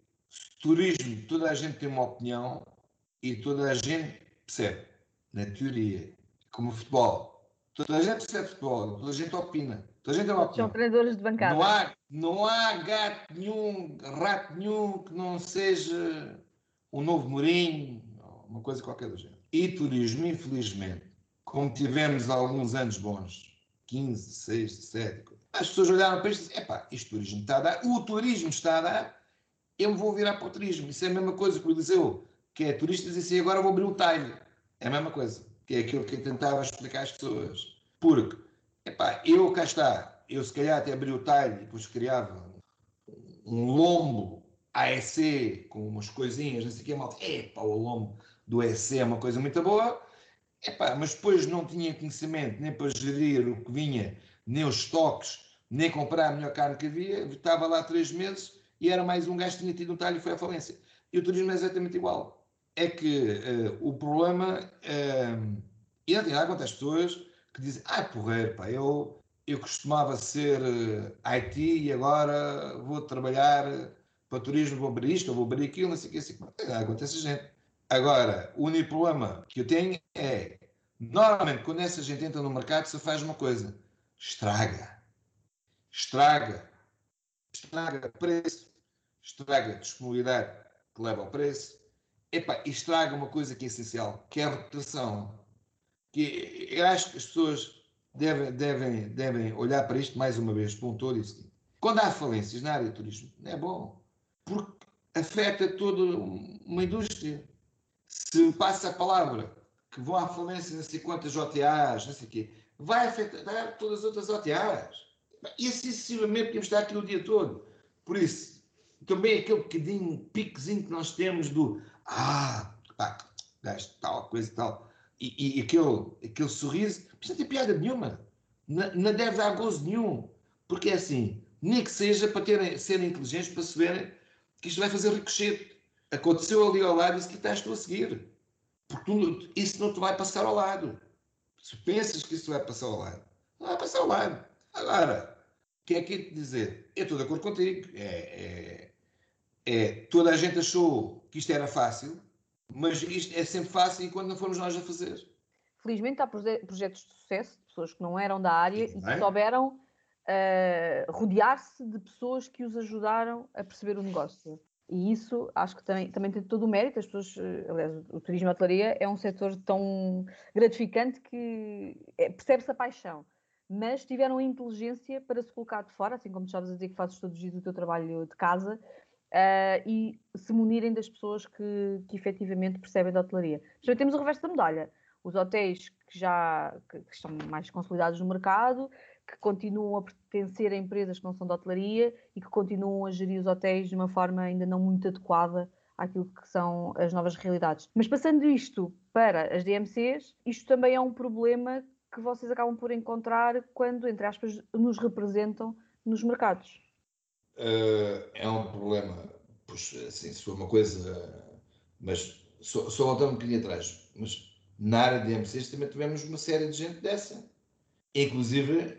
turismo, toda a gente tem uma opinião e toda a gente percebe, na teoria, como futebol. Toda a gente percebe futebol, toda a gente opina. Toda a gente tem uma opinião. São treinadores de bancada. Não há, não há gato nenhum, rato nenhum que não seja um novo Mourinho, uma coisa qualquer do género. E turismo, infelizmente, como tivemos alguns anos bons, 15, 6, 7, as pessoas olharam para isto e disseram, epá, isto turismo está a dar, o turismo está a dar, eu vou virar para o turismo. Isso é a mesma coisa que o Eliseu, que é turista, disse assim, agora vou abrir o talho. É a mesma coisa, que é aquilo que eu tentava explicar às pessoas. Porque Epá, eu cá está, eu se calhar até abri o talho e depois criava um lombo AEC com umas coisinhas, não sei o que, mal. Epá, o lombo do AEC é uma coisa muito boa. Epá, mas depois não tinha conhecimento nem para gerir o que vinha, nem os estoques, nem comprar a melhor carne que havia. Estava lá três meses e era mais um gajo que tinha tido um talho e foi à falência. E o turismo é exatamente igual. É que uh, o problema, uh, e não tem nada contra as pessoas que dizem, ah, porreiro, pá, eu, eu costumava ser eh, IT e agora vou trabalhar para turismo, vou abrir isto, vou abrir aquilo, não sei o que, assim, acontece gente. Agora, o único problema que eu tenho é, normalmente, quando essa gente entra no mercado, se faz uma coisa, estraga. Estraga. Estraga preço, estraga disponibilidade que leva ao preço, Epa, estraga uma coisa que é essencial, que é a reputação. que eu acho que as pessoas devem, devem, devem olhar para isto mais uma vez, e seguinte. Quando há falências na área do turismo, não é bom, porque afeta toda uma indústria. Se passa a palavra que vão à falência não sei quantas OTAs, não sei o quê, vai afetar todas as outras OTAs. E sucessivamente podemos estar aqui o dia todo. Por isso, também aquele bocadinho, piquezinho que nós temos do ah, pá, gajo tal, coisa tal, e, e aquele, aquele sorriso, não tem piada nenhuma. Não, não deve dar gozo nenhum. Porque é assim, nem que seja para terem, serem inteligentes para saberem que isto vai fazer ricochete. Aconteceu ali ao lado, isso que estás tu a seguir. Porque tu, isso não te vai passar ao lado. Se pensas que isso vai passar ao lado, não vai passar ao lado. Agora, o que é que é te dizer? Eu estou de acordo contigo. É, é, é, toda a gente achou que isto era fácil, mas isto é sempre fácil enquanto não formos nós a fazer. Felizmente há projetos de sucesso, de pessoas que não eram da área Sim, e que souberam uh, rodear-se de pessoas que os ajudaram a perceber o negócio. E isso acho que também, também tem todo o mérito. As pessoas, eh, aliás, o turismo e a hotelaria é um setor tão gratificante que é, percebe-se a paixão. Mas tiveram a inteligência para se colocar de fora, assim como tu estavas a dizer que fazes todos os dias o teu trabalho de casa, uh, e se munirem das pessoas que, que efetivamente percebem da hotelaria. Já temos o reverso da medalha. Os hotéis que já que, que estão mais consolidados no mercado, que continuam a pertencer a empresas que não são de hotelaria e que continuam a gerir os hotéis de uma forma ainda não muito adequada àquilo que são as novas realidades. Mas passando isto para as DMCs, isto também é um problema que vocês acabam por encontrar quando, entre aspas, nos representam nos mercados. Uh, é um problema, pois, assim, se for uma coisa, mas só, só voltando um bocadinho atrás, mas na área de DMCs também tivemos uma série de gente dessa. Inclusive,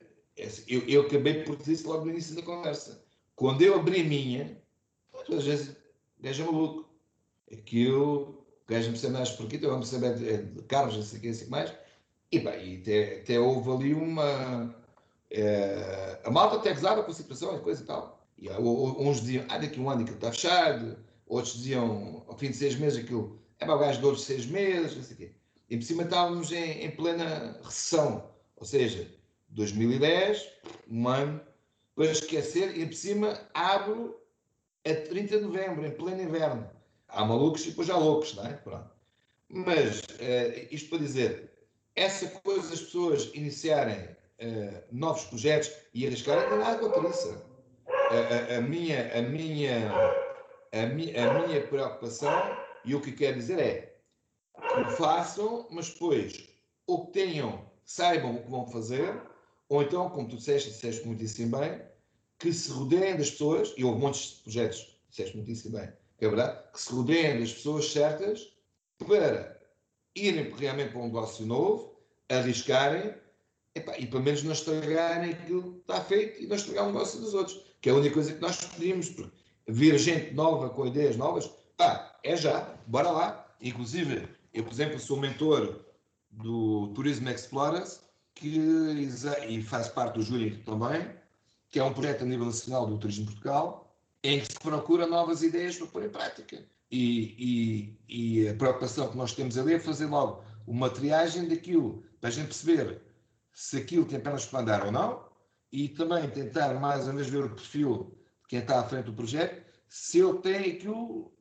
eu, eu acabei por dizer isso logo no início da conversa. Quando eu abri a minha, as vezes, gajo é maluco. Aquilo, gajo me sabe mais porque eu vamos saber de, de carros, não sei o que, assim mais. E bem, e até, até houve ali uma. É, a malta até gozava com a situação e coisa e tal. E uns diziam, ah, daqui a um ano aquilo está fechado. Outros diziam, ao fim de seis meses, aquilo é para o gajo de outros seis meses, não sei o quê. E por cima estávamos em, em plena recessão. Ou seja, 2010, um ano, depois esquecer, e por cima abro a 30 de novembro, em pleno inverno. Há malucos e depois há loucos, não é? Pronto. Mas, uh, isto para dizer, essa coisa das pessoas iniciarem uh, novos projetos e arriscarem, é nada isso. A, a, a, minha, a, minha, a, minha, a minha preocupação, e o que quero dizer é que façam, mas depois, ou que tenham, saibam o que vão fazer, ou então, como tu disseste, disseste muitíssimo bem, que se rodeiem das pessoas, e houve de projetos, disseste muitíssimo bem, é verdade, que se rodeiem das pessoas certas para irem realmente para um negócio novo, arriscarem e pelo menos não estragarem aquilo que está feito e não estragar o negócio dos outros, que é a única coisa que nós pedimos, porque vir gente nova com ideias novas, pá, é já, bora lá. Inclusive, eu, por exemplo, sou mentor do Turismo Explorers, que, e faz parte do Júri também, que é um projeto a nível nacional do Turismo Portugal, em que se procura novas ideias para pôr em prática. E, e, e a preocupação que nós temos ali é fazer logo uma triagem daquilo, para a gente perceber se aquilo tem pernas para andar ou não, e também tentar mais uma vez ver o perfil de quem está à frente do projeto, se ele tem aquilo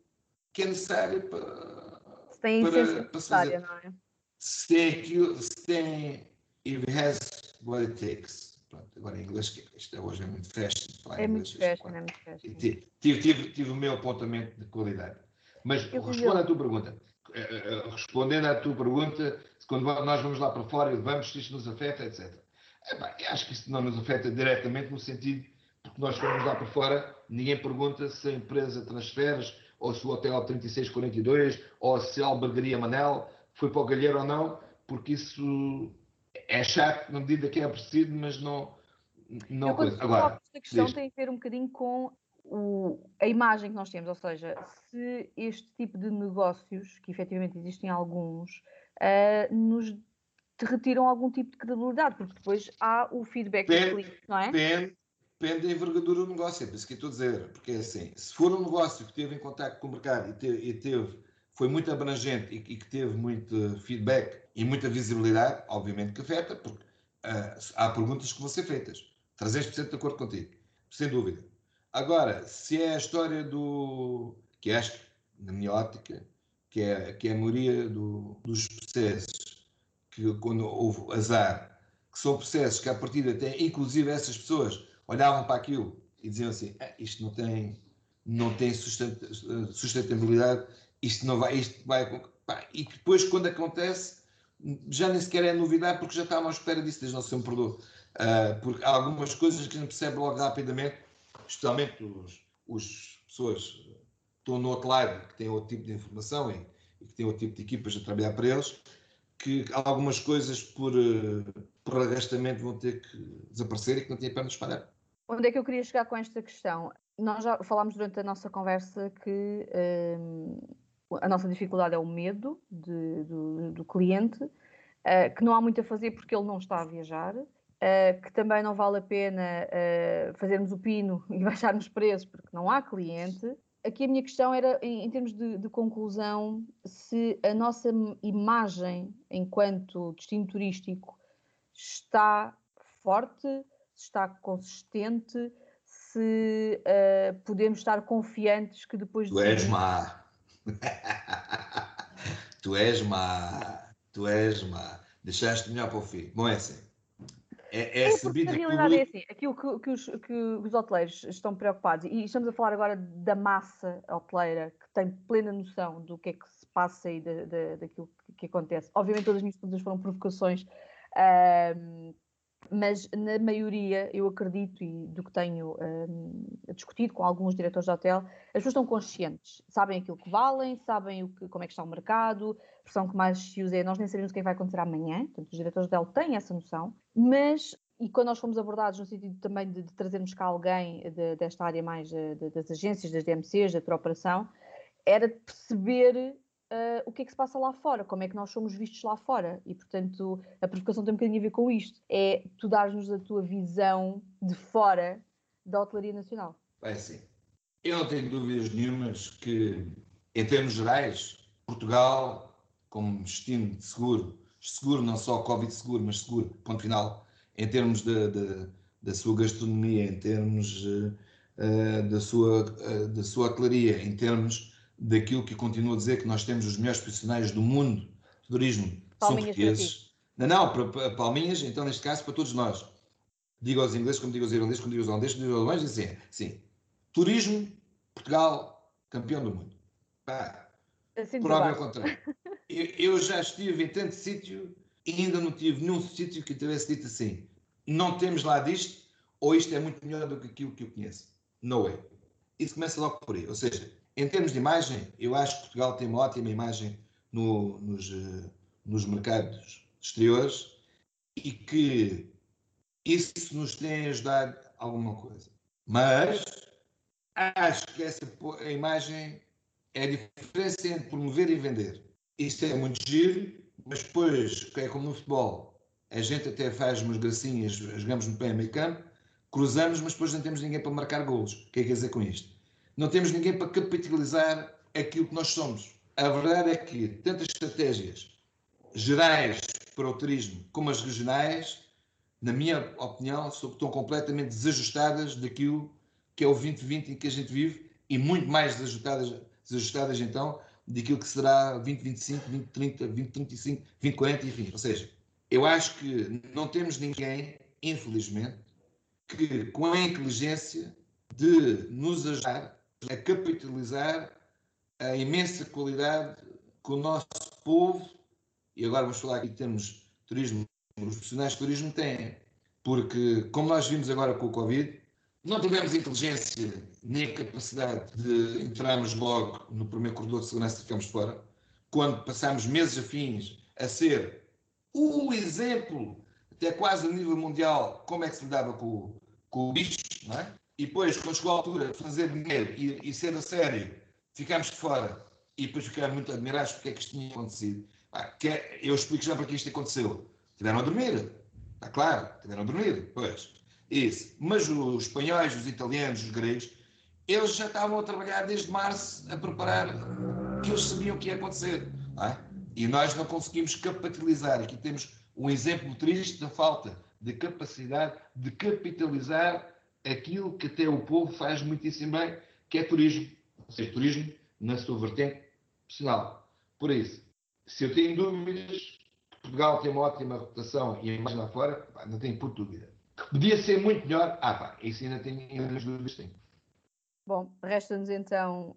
que é necessário para. Se tem para, para necessária, não é? Se tem aquilo, se tem If has what it takes. Pronto, agora em inglês, que isto é hoje é muito fashion. É muito fashion, é muito fashion. Tive, tive, tive o meu apontamento de qualidade. Mas responda à tua pergunta. Eh, eh, eh, respondendo à tua pergunta, quando nós vamos lá para fora e vamos, se isto nos afeta, etc. É, bem, acho que isso não nos afeta diretamente no sentido, porque nós fomos lá para fora, ninguém pergunta se a empresa transferes, ou se o hotel 3642, ou se a albergaria Manel foi para o Galheiro ou não, porque isso é chato na medida que é preciso, mas não. não coisa. Agora, esta questão diz. tem a ver um bocadinho com o, a imagem que nós temos, ou seja, se este tipo de negócios, que efetivamente existem alguns, uh, nos retiram algum tipo de credibilidade, porque depois há o feedback depende, do cliente, não é? Depende, depende da envergadura do negócio, é por isso que estou a dizer, porque é assim, se for um negócio que teve em contato com o mercado e teve, e teve foi muito abrangente e, que teve muito feedback e muita visibilidade, obviamente que afeta, porque uh, há perguntas que vão ser feitas. 300% de acordo contigo, sem dúvida. Agora, se é a história do. que acho, na minha ótica, que é, que é a maioria do, dos processos que, quando houve azar, que são processos que, a partir até, inclusive, essas pessoas olhavam para aquilo e diziam assim: ah, isto não tem, não tem sustentabilidade, isto não vai, isto vai. Pá, e depois, quando acontece, já nem sequer é novidade, porque já estavam à espera disso desde o seu perdoa. Uh, porque há algumas coisas que a gente percebe logo rapidamente, especialmente os, os pessoas que estão no outro lado, que têm outro tipo de informação e, e que têm outro tipo de equipas a trabalhar para eles, que algumas coisas por, uh, por arrastamento vão ter que desaparecer e que não têm para nos espalhar. Onde é que eu queria chegar com esta questão? Nós já falámos durante a nossa conversa que um, a nossa dificuldade é o medo de, do, do, cliente, uh, que não há muito a fazer porque ele não está a viajar, uh, que também não vale a pena uh, fazermos o pino e baixarmos preços porque não há cliente. Aqui a minha questão era, em, em termos de, de, conclusão, se a nossa imagem enquanto destino turístico está forte, se está consistente, se podemos estar confiantes que depois Tu és má. tu és má. Tu és má. Deixaste melhor para o fim. Bom, é assim. É, é, é realidade é assim, aquilo que, que, os, que os hoteleiros estão preocupados, e estamos a falar agora da massa hoteleira que tem plena noção do que é que se passa e de, de, daquilo que, que acontece. Obviamente todas as minhas perguntas foram provocações, mas na maioria, eu acredito, e do que tenho um, discutido com alguns diretores de hotel, as pessoas estão conscientes, sabem aquilo que valem, sabem o que, como é que está o mercado, a expressão que mais se usa é nós nem sabemos o que, é vai acontecer amanhã, portanto os diretores de hotel têm essa noção, mas, e quando nós fomos abordados no sentido também de, de trazermos cá alguém de, desta área mais de, das agências, das DMCs, da operação, era perceber uh, o que é que se passa lá fora, como é que nós somos vistos lá fora. E, portanto, a provocação tem um bocadinho a ver com isto. É tu dares-nos a tua visão de fora da hotelaria nacional. É sim. Eu não tenho dúvidas nenhumas que, em termos gerais, Portugal, como destino de seguro, seguro não só Covid seguro, mas seguro, ponto final, em termos de, de, da sua gastronomia, em termos uh, da, sua, uh, da sua hotelaria, em termos daquilo que continuo a dizer que nós temos os melhores profissionais do mundo de turismo palminhas são portugueses. Não, não, para, para, palminhas, então neste caso para todos nós. Digo aos ingleses, como digo aos irlandeses, como digo aos holandeses, como digo aos alemães, assim, sim. Turismo, Portugal, campeão do mundo. Pá, assim prova ao contrário. Eu, eu, já estive em tanto sítio e ainda não tive nenhum sítio que tivesse dito assim, não temos lá disto, ou isto é muito melhor do que aquilo que eu conheço. No way. Isso começa logo por aí. Ou seja, em termos de imagem, eu acho que Portugal tem uma ótima imagem no, nos, eh, nos mercados exteriores e que isso nos tem ajudado alguma coisa. Mas acho que essa imagem é a diferença entre promover e vender. Isto é muito giro, mas depois, é como no futebol, a gente até faz umas gracinhas, jogamos no pé campo, cruzamos, mas depois não temos ninguém para marcar golos. O que é que quer dizer com isto? Não temos ninguém para capitalizar aquilo que nós somos. A verdade é que tantas estratégias gerais para o turismo como as regionais, na minha opinião, estão completamente desajustadas daquilo que é o 2020 em que a gente vive e muito mais desajustadas, desajustadas então daquilo que será 2025, 2030, 2035, 2040, enfim. Ou seja, eu acho que não temos ninguém, infelizmente, que com a inteligência de nos ajudar a capitalizar a imensa qualidade que o nosso povo, e agora vamos falar aqui em termos turismo, os profissionais de turismo têm. Porque, como nós vimos agora com o Covid, não tivemos inteligência nem capacidade de entrarmos logo no primeiro corredor de segurança e ficamos fora, quando passámos meses afins a ser o exemplo, até quase a nível mundial, como é que se lidava com, com o bicho, não é? E depois, quando chegou a altura de fazer dinheiro e, e ser a sério, ficámos de fora e depois ficaram muito admirados porque é que isto tinha acontecido. Ah, é, eu explico já para que isto aconteceu. Tiveram a dormir, está claro, tiveram a dormir, pois. Isso. Mas os espanhóis, os italianos, os gregos, eles já estavam a trabalhar desde março a preparar que eles sabiam o que ia acontecer. É? E nós não conseguimos capitalizar. Aqui temos um exemplo triste da falta de capacidade de capitalizar aquilo que até o povo faz muitíssimo bem, que é turismo. Ou seja, turismo na sua vertente profissional. Por isso, se eu tenho dúvidas, Portugal tem uma ótima reputação e a imagem lá fora, pá, não tenho por dúvida. Podia ser muito melhor, ah pá, isso ainda tenho as dúvidas, tenho. Bom, resta-nos então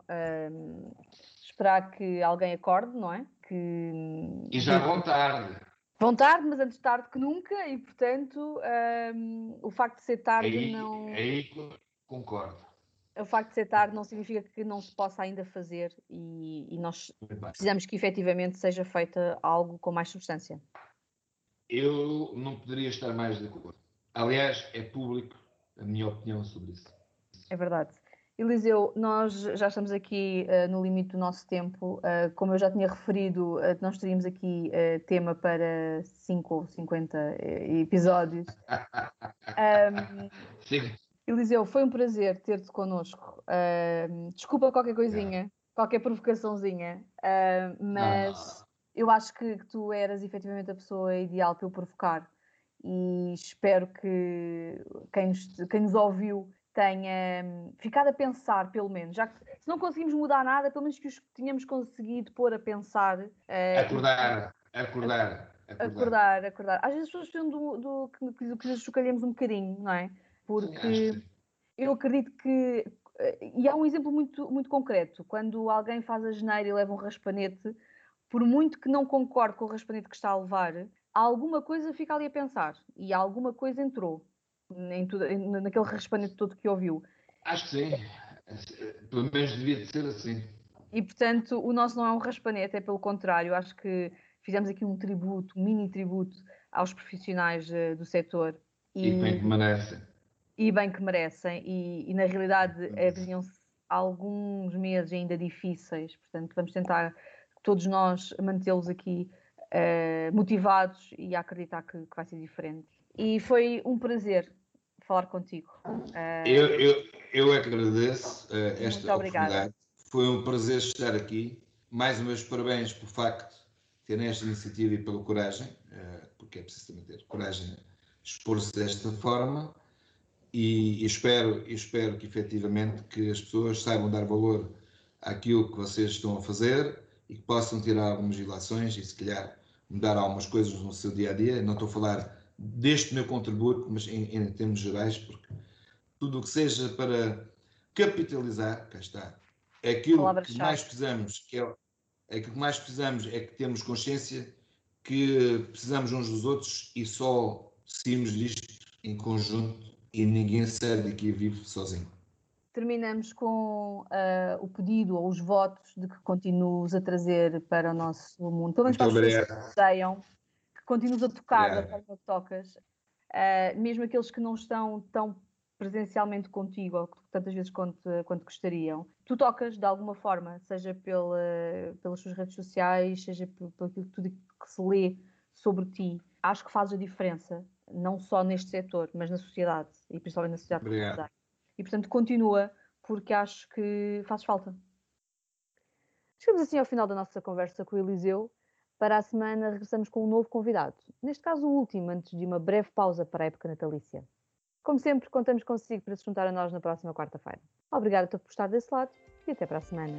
um, esperar que alguém acorde, não é? Que... E já vão tarde. Vão tarde, mas antes tarde que nunca, e portanto um, o facto de ser tarde aí, não. Aí concordo. O facto de ser tarde não significa que não se possa ainda fazer e, e nós precisamos que efetivamente seja feita algo com mais substância. Eu não poderia estar mais de acordo. Aliás, é público a minha opinião sobre isso. É verdade. Eliseu, nós já estamos aqui uh, no limite do nosso tempo. Uh, como eu já tinha referido, uh, nós teríamos aqui tema para 5 ou 50 episódios. um, Sim. Eliseu, foi um prazer ter-te connosco. desculpa qualquer coisinha, qualquer provocaçãozinha, mas eu acho que, que, tu eras efetivamente a pessoa ideal para eu provocar e espero que quem nos, quem nos ouviu tenha hum, ficado a pensar, pelo menos, já que se não conseguimos mudar nada, pelo menos que os tínhamos conseguido pôr a pensar. Uh, acordar, acordar, acordar. Acordar, acordar. Às vezes as pessoas precisam do, do, que, que lhes chocalhemos um bocadinho, não é? Porque Sim, eu acredito que. Eh, e há um exemplo muito, muito concreto. Quando alguém faz a geneira e leva um raspanete, por muito que não concorde com o raspanete que está a levar, alguma coisa fica ali a pensar e alguma coisa entrou em tudo, naquele raspanete todo que ouviu. Acho que sim. Pelo menos devia de ser assim. E portanto, o nosso não é um raspanete, é pelo contrário. Acho que fizemos aqui um tributo, um mini tributo aos profissionais uh, do setor. E, e, bem que merecem. E bem que merecem. E, e na realidade, haviam-se alguns meses ainda difíceis. Portanto, vamos tentar todos nós mantê-los aqui uh, motivados e a acreditar que, que vai ser diferente. E foi um prazer falar contigo. Uh, eu, eu, eu agradeço uh, esta oportunidade. Foi um prazer estar aqui. Mais uma vez, parabéns pelo facto de terem esta iniciativa e pela coragem, uh, porque é preciso também ter coragem expor-se desta forma. E, e espero, e espero que efetivamente que as pessoas saibam dar valor àquilo que vocês estão a fazer e que possam tirar algumas ilações e se calhar mudar algumas coisas no seu dia a dia. Não estou a falar deste meu contributo, mas em, em termos gerais, porque tudo o que seja para capitalizar, cá está, é aquilo que mais precisamos, que é, é que mais precisamos é que temos consciência que precisamos uns dos outros e só saímos disto em conjunto e ninguém sai daqui vive sozinho. Terminamos com uh, o pedido ou os votos de que continues a trazer para o nosso mundo, pelo menos para as pessoas que continuas a tocar yeah. da forma que tocas, uh, mesmo aqueles que não estão tão presencialmente contigo, ou tantas vezes quanto, quanto gostariam. Tu tocas de alguma forma, seja pela, pelas suas redes sociais, seja pelo, pelo tudo que se lê sobre ti. Acho que fazes a diferença, não só neste setor, mas na sociedade, e principalmente na sociedade portuguesa. E portanto, continua, porque acho que fazes falta. Chegamos assim ao final da nossa conversa com o Eliseu. Para a semana regressamos com um novo convidado, neste caso o último, antes de uma breve pausa para a época natalícia. Como sempre, contamos consigo para se juntar a nós na próxima quarta-feira. Obrigada por estar desse lado e até para a semana.